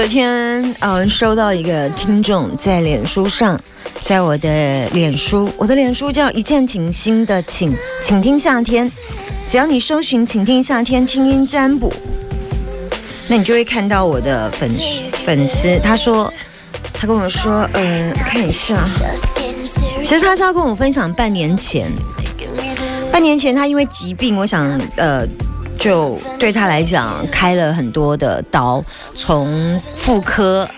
昨天，嗯，收到一个听众在脸书上，在我的脸书，我的脸书叫一见倾心的请，请听夏天。只要你搜寻“请听夏天听音占卜”，那你就会看到我的粉丝粉丝。他说，他跟我说，嗯，看一下，其实他是要跟我分享半年前，半年前他因为疾病，我想，呃。就对他来讲，开了很多的刀，从妇科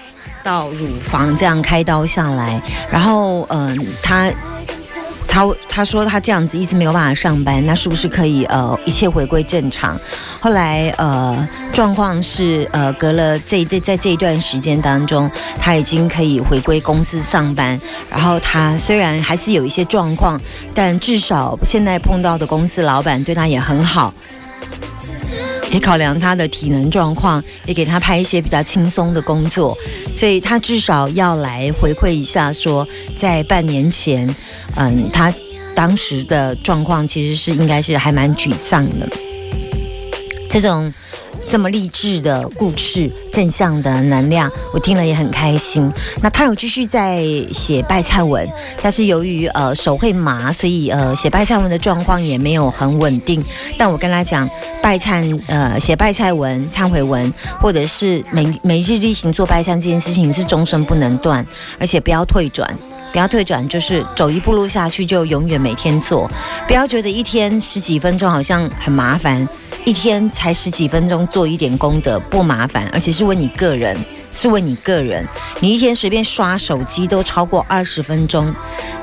到乳房这样开刀下来，然后嗯，他他他说他这样子一直没有办法上班，那是不是可以呃一切回归正常？后来呃状况是呃隔了这这在这一段时间当中，他已经可以回归公司上班，然后他虽然还是有一些状况，但至少现在碰到的公司老板对他也很好。也考量他的体能状况，也给他拍一些比较轻松的工作，所以他至少要来回馈一下，说在半年前，嗯，他当时的状况其实是应该是还蛮沮丧的，这种。这么励志的故事，正向的能量，我听了也很开心。那他有继续在写拜菜文，但是由于呃手会麻，所以呃写拜菜文的状况也没有很稳定。但我跟他讲，拜忏呃写拜菜文、忏悔文，或者是每每日例行做拜忏这件事情是终身不能断，而且不要退转。不要退转，就是走一步路下去就永远每天做。不要觉得一天十几分钟好像很麻烦，一天才十几分钟做一点功德不麻烦，而且是为你个人，是为你个人。你一天随便刷手机都超过二十分钟，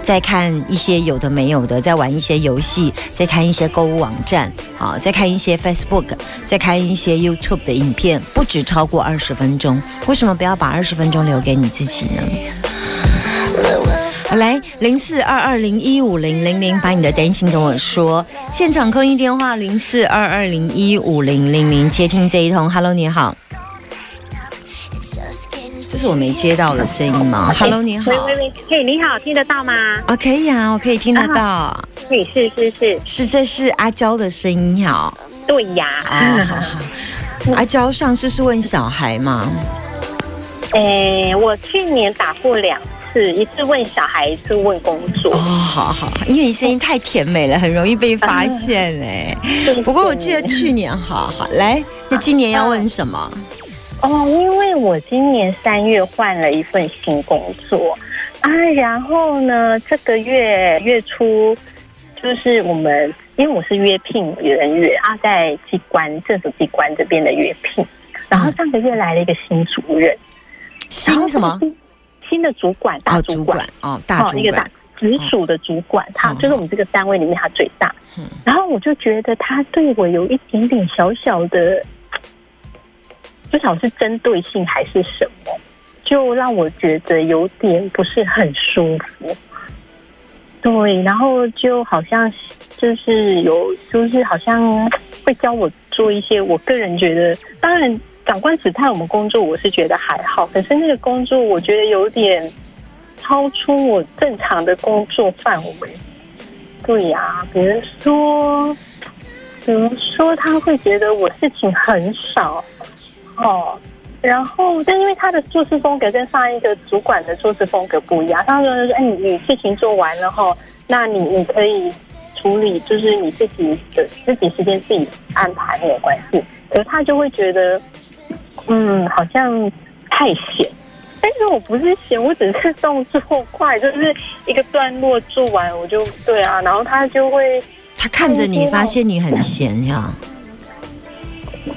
再看一些有的没有的，再玩一些游戏，再看一些购物网站，好，再看一些 Facebook，再看一些 YouTube 的影片，不止超过二十分钟。为什么不要把二十分钟留给你自己呢？来零四二二零一五零零零，把你的担心跟我说。现场扣音电话零四二二零一五零零零，接听这一通。Hello，你好。这是我没接到的声音吗？Hello，你好。喂喂喂，嘿，你好，听得到吗？啊，可以啊，我可以听得到。嘿，是是是，是这是阿娇的声音好。对呀。啊，好好 阿娇上次是问小孩吗？诶，我去年打过两。是一次问小孩，一次问工作。哦，好好，因为你声音太甜美了，很容易被发现哎。不过我记得去年，好好来，那今年要问什么？哦，因为我今年三月换了一份新工作啊，然后呢，这个月月初就是我们，因为我是约聘人员啊，在机关政府机关这边的约聘，然后上个月来了一个新主任，新什么？新的主管，大主管哦，大主管，一个大直属的主管，他就是我们这个单位里面他最大。然后我就觉得他对我有一点点小小的，不晓得是针对性还是什么，就让我觉得有点不是很舒服。对，然后就好像就是有，就是好像会教我做一些，我个人觉得，当然。长官指派我们工作，我是觉得还好。可是那个工作，我觉得有点超出我正常的工作范围。对呀，比如说，比如说他会觉得我事情很少哦。然后，但因为他的做事风格跟上一个主管的做事风格不一样，他说：“哎，你你事情做完了后，那你你可以处理，就是你自己的自己时间自己安排没有关系。”可是他就会觉得。嗯，好像太闲，但是我不是闲，我只是动作快，就是一个段落做完我就对啊，然后他就会，他看着你，发现你很闲呀，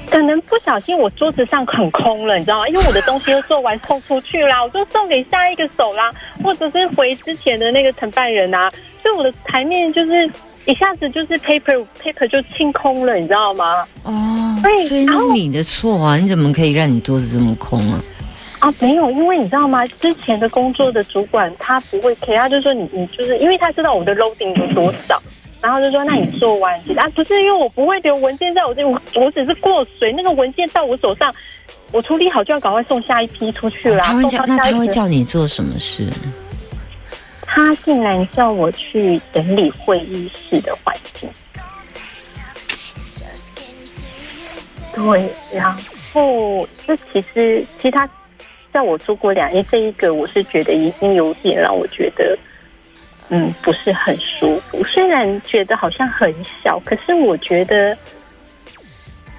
可能不小心我桌子上很空了，你知道吗？因为我的东西都做完送出去啦，我就送给下一个手啦，或者是回之前的那个承办人啊，所以我的台面就是一下子就是 paper paper 就清空了，你知道吗？哦对，所以那是你的错啊！你怎么可以让你桌子这么空啊？啊，没有，因为你知道吗？之前的工作的主管他不会 care，他就说你你就是因为他知道我的 loading 有多少，然后就说那你做完啊，不是因为我不会留文件在我这，我我只是过水，那个文件到我手上，我处理好就要赶快送下一批出去了。哦他会送叫那他会叫你做什么事？他竟然叫我去整理会议室的环境。对，然后这其实其实他在我做过两页，这一个我是觉得已经有点让我觉得，嗯，不是很舒服。虽然觉得好像很小，可是我觉得，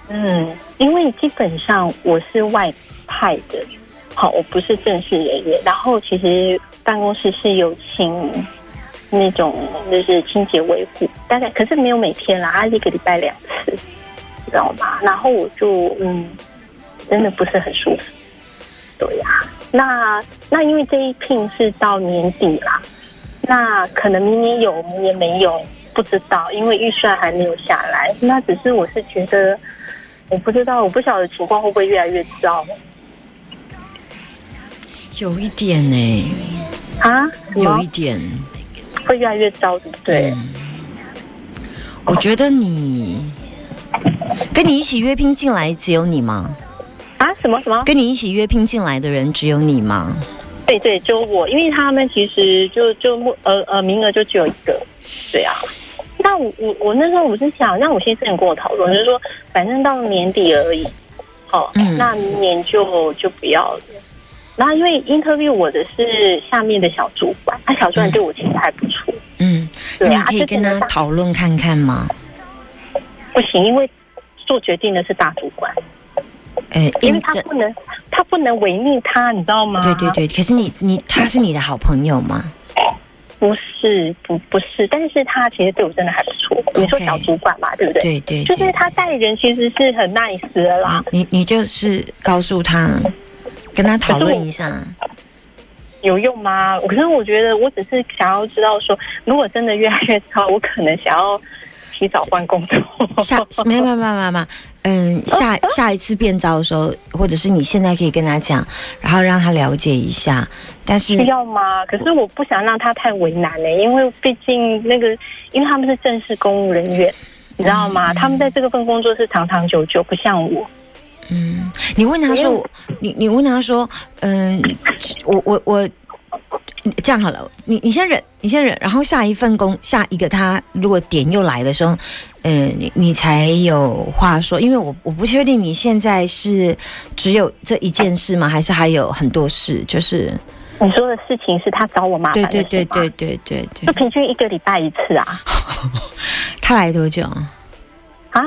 嗯，因为基本上我是外派的，好，我不是正式人员。然后其实办公室是有请那种就是清洁维护，大概可是没有每天啦，啊，一个礼拜两次，知道吗？然后我就嗯，真的不是很舒服。对呀、那那因为这一聘是到年底啦，那可能明年有，明年没有，不知道，因为预算还没有下来。那只是我是觉得，我不知道，我不晓得情况会不会越来越糟有一点呢、啊？有一点。会越来越糟，对不对？嗯我觉得你跟你一起约聘进来只有你吗？啊？什么什么？跟你一起约聘进来的人只有你吗？对对，就我，因为他们其实就就目呃呃名额就只有一个，对啊。那我我我那时候我是想，那我先生也跟我讨论，就是说反正到年底而已，好、嗯那明年就就不要了。然后因为 interview 我的是下面的小主管，他小主管对我其实还不错，嗯，那对啊你可以跟他讨论看看吗？不行，因为做决定的是大主管，呃，因为，他不能他不能违逆他，你知道吗？对对对，可是你你他是你的好朋友吗？不是不不是，但是他其实对我真的还不错。你说小主管嘛，对不对？对对对，就是他待人其实是很 nice 的啦。你你就是告诉他，跟他讨论一下。有用吗？可是我觉得我只是想要知道说，如果真的越来越糟，我可能想要提早换工作。下没有没有没有没有嗯，下下一次变招的时候，或者是你现在可以跟他讲，然后让他了解一下。但是需要吗？可是我不想让他太为难呢、因为毕竟那个，因为他们是正式公务人员，你知道吗？他们在这个份工作是长长久久，不像我。嗯，你问他说，你你问他说，嗯，我我我这样好了，你你先忍，你先忍，然后下一份工，下一个他如果点又来的时候，嗯，你你才有话说，因为我我不确定你现在是只有这一件事吗，还是还有很多事，就是你说的事情是他找我麻烦对对对对对对对就，平均一个礼拜一次啊 他来多久？啊！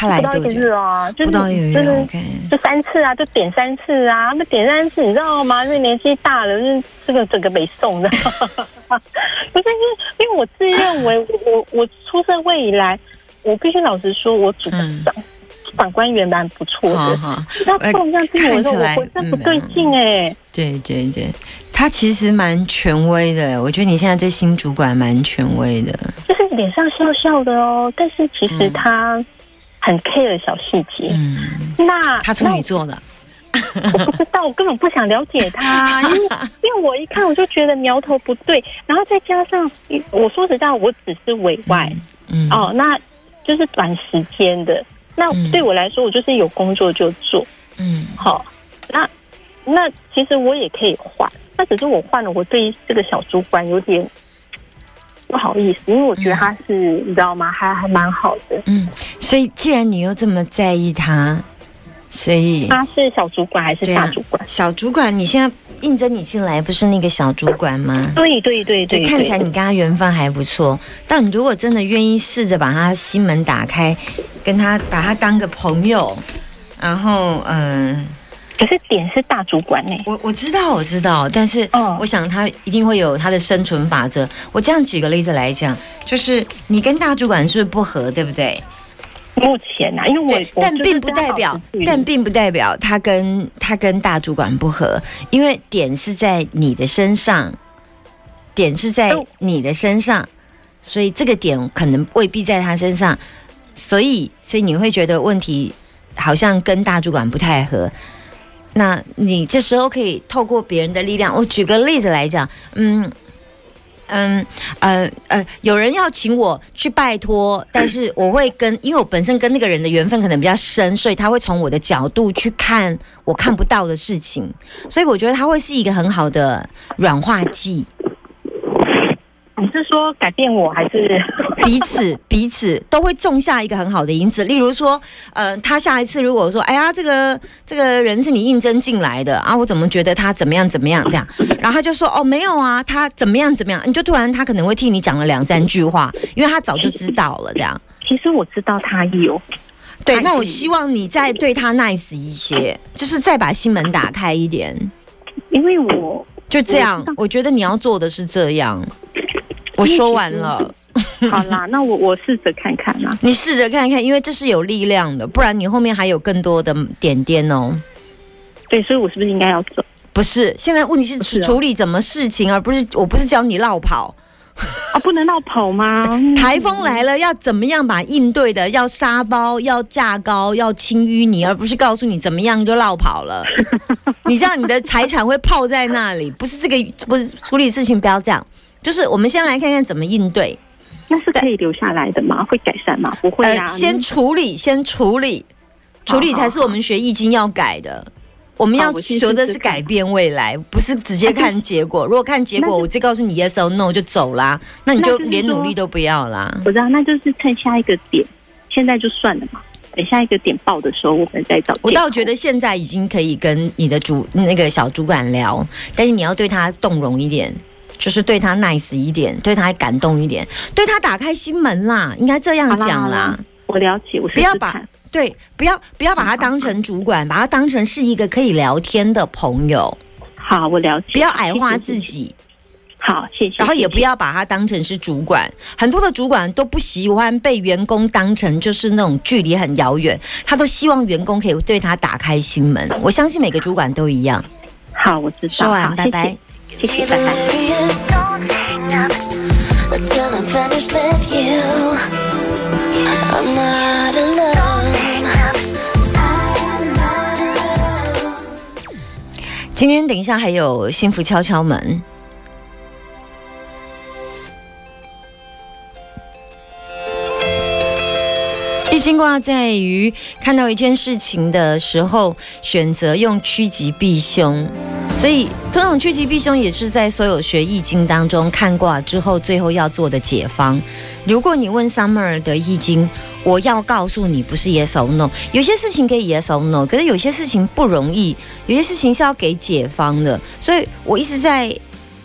他来不到一个多久？月啊，就是不到一个月就是，OK。就三次啊，就点三次啊，那点三次，你知道吗？因为年纪大了，就是这个整个没送的。不是因为，因为我自认为我我我出社会以来，我必须老实说，我主嗯长主管官员蛮不错的。好好，那这种这样听我说，看起来我浑身不嗯对劲哎、对对对，他其实蛮权威的，我觉得你现在这新主管蛮权威的。就是脸上笑笑的哦，但是其实嗯他很 care 小细节。嗯，那他处女座的，我不知道，我根本不想了解他，因为 因为我一看我就觉得苗头不对，然后再加上我说实在，我只是委外、嗯，哦，那就是短时间的。那嗯。对我来说，我就是有工作就做，嗯。好、那那其实我也可以换，那只是我换了，我对这个小主管有点不好意思，因为我觉得他是、你知道吗，还还蛮好的。嗯，所以既然你又这么在意他，所以他是小主管还是大主管？小主管，你现在应征你进来不是那个小主管吗？对对对对，看起来你跟他缘分还不错，但你如果真的愿意试着把他心门打开，跟他把他当个朋友，然后嗯。可是点是大主管呢、我我知道，我知道，但是嗯我想他一定会有他的生存法则。我这样举个例子来讲，就是你跟大主管是不合，对不对？目前啊，因为我我但并不代表但并不代表他跟他跟大主管不合，因为点是在你的身上，点是在哦你的身上，所以这个点可能未必在他身上，所以所以你会觉得问题好像跟大主管不太合。那你这时候可以透过别人的力量，我举个例子来讲，嗯。嗯呃呃，有人要请我去拜托，但是我会跟，因为我本身跟那个人的缘分可能比较深，所以他会从我的角度去看我看不到的事情，所以我觉得他会是一个很好的软化剂。说改变我还是 彼此彼此都会种下一个很好的因子？例如说，呃，他下一次如果说，哎呀，这个这个人是你应征进来的啊，我怎么觉得他怎么样怎么样这样？然后他就说，哦，没有啊，他怎么样怎么样？你就突然他可能会替你讲了两三句话，因为他早就知道了这样。其实我知道他有，对，那我希望你再对他 nice 一些，就是再把心门打开一点，因为我就这样，我觉得你要做的是这样。我说完了，好啦，那我我试着看看啦。你试着看看，因为这是有力量的，不然你后面还有更多的点点哦。对，所以我是不是应该要走？不是，现在问题是处理怎么事情，而不是我不是教你绕跑啊，不能绕跑吗？台风来了要怎么样把应对的？要沙包，要架高，要轻淤泥，而不是告诉你怎么样就绕跑了。你这样你的财产会泡在那里，不是这个，不是处理事情不要这样。就是我们先来看看怎么应对，那是可以留下来的吗？会改善吗？不会啊。先处理，先处理，处理才是我们学易经要改的。我们要求的是改变未来，不是直接看结果。如果看结果，我就告诉你 yes or no 就走啦，那你就连努力都不要啦。我知道，那就是趁下一个点，现在就算了嘛。等下一个点爆的时候，我们再找。我倒觉得现在已经可以跟你的主那个小主管聊，但是你要对他动容一点。就是对他 nice 一点，对他感动一点，对他打开心门啦，应该这样讲啦。我了解，我不要把对，不要不要把他当成主管，把他当成是一个可以聊天的朋友。好，我了解。不要矮化自己。好，谢谢。然后也不要把他当成是主管，很多的主管都不喜欢被员工当成就是那种距离很遥远，他都希望员工可以对他打开心门。我相信每个主管都一样。好，我知道。说完，拜拜。谢谢，拜拜。今天等一下还有幸福敲敲门。一心卦在于看到一件事情的时候，选择用趋吉避凶。所以，通常趋吉避凶也是在所有学易经当中看卦之后，最后要做的解方。如果你问 Summer 的易经，我要告诉你，不是 Yes or No。有些事情可以 Yes or No，可是有些事情不容易，有些事情是要给解方的。所以我一直在。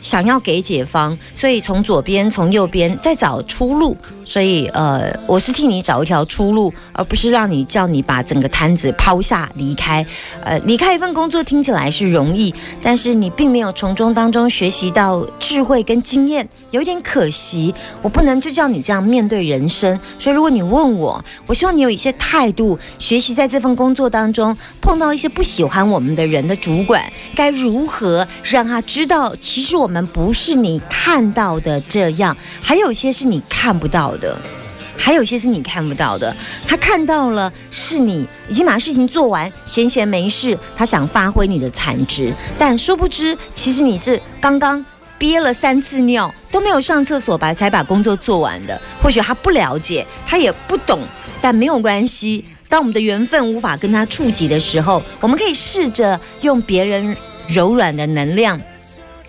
想要给解方，所以从左边、从右边再找出路。所以，呃，我是替你找一条出路，而不是让你叫你把整个摊子抛下离开。呃，离开一份工作听起来是容易，但是你并没有从中当中学习到智慧跟经验，有点可惜。我不能就叫你这样面对人生。所以，如果你问我，我希望你有一些态度，学习在这份工作当中碰到一些不喜欢我们的人的主管，该如何让他知道，其实我们。们不是你看到的这样，还有一些是你看不到的，还有一些是你看不到的。他看到了，是你已经把事情做完，闲闲没事，他想发挥你的产值，但殊不知，其实你是刚刚憋了三次尿都没有上厕所吧，才把工作做完的。或许他不了解，他也不懂，但没有关系。当我们的缘分无法跟他触及的时候，我们可以试着用别人柔软的能量。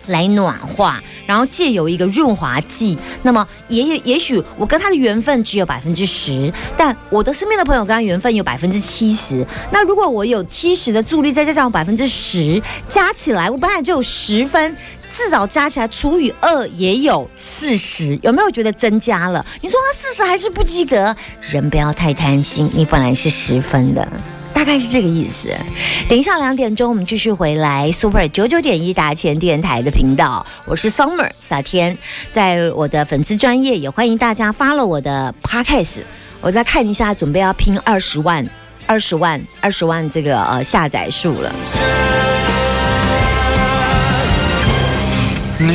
来暖化，然后借由一个润滑剂。那么，也也也许我跟他的缘分只有百分之十，但我的身边的朋友跟他缘分有百分之七十。那如果我有七十的助力，再加上百分之十，加起来我本来就有十分，至少加起来除以二也有四十。有没有觉得增加了？你说他四十还是不及格？人不要太贪心，你本来是十分的。大概是这个意思。等一下两点钟，我们继续回来 Super 九九点一达前电台的频道。我是 Summer 夏天，在我的粉丝专业也欢迎大家发了我的 Podcast。我再看一下，准备要拼二十万、二十万、二十万这个呃下载数了。